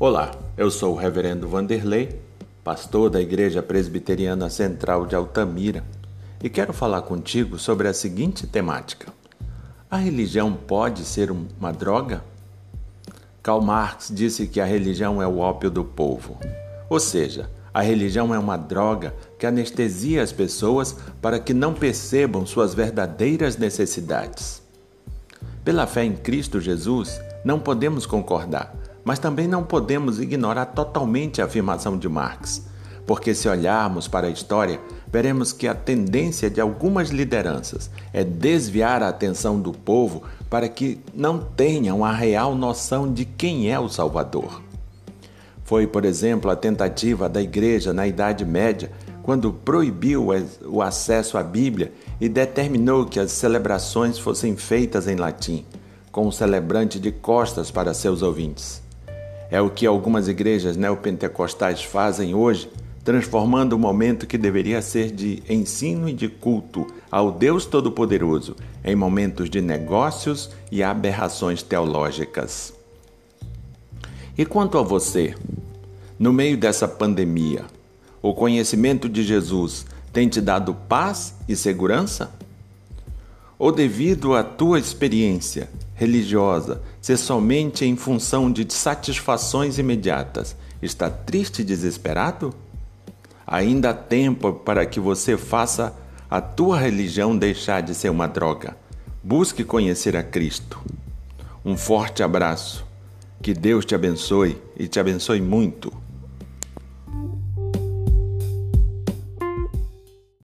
Olá, eu sou o Reverendo Vanderlei, pastor da Igreja Presbiteriana Central de Altamira, e quero falar contigo sobre a seguinte temática: A religião pode ser uma droga? Karl Marx disse que a religião é o ópio do povo, ou seja, a religião é uma droga que anestesia as pessoas para que não percebam suas verdadeiras necessidades. Pela fé em Cristo Jesus, não podemos concordar mas também não podemos ignorar totalmente a afirmação de Marx, porque se olharmos para a história, veremos que a tendência de algumas lideranças é desviar a atenção do povo para que não tenham a real noção de quem é o Salvador. Foi, por exemplo, a tentativa da Igreja na Idade Média, quando proibiu o acesso à Bíblia e determinou que as celebrações fossem feitas em latim, com o celebrante de costas para seus ouvintes. É o que algumas igrejas neopentecostais fazem hoje, transformando o momento que deveria ser de ensino e de culto ao Deus Todo-Poderoso em momentos de negócios e aberrações teológicas. E quanto a você? No meio dessa pandemia, o conhecimento de Jesus tem te dado paz e segurança? Ou devido à tua experiência, religiosa, ser somente em função de satisfações imediatas, está triste e desesperado? Ainda há tempo para que você faça a tua religião deixar de ser uma droga. Busque conhecer a Cristo. Um forte abraço. Que Deus te abençoe e te abençoe muito.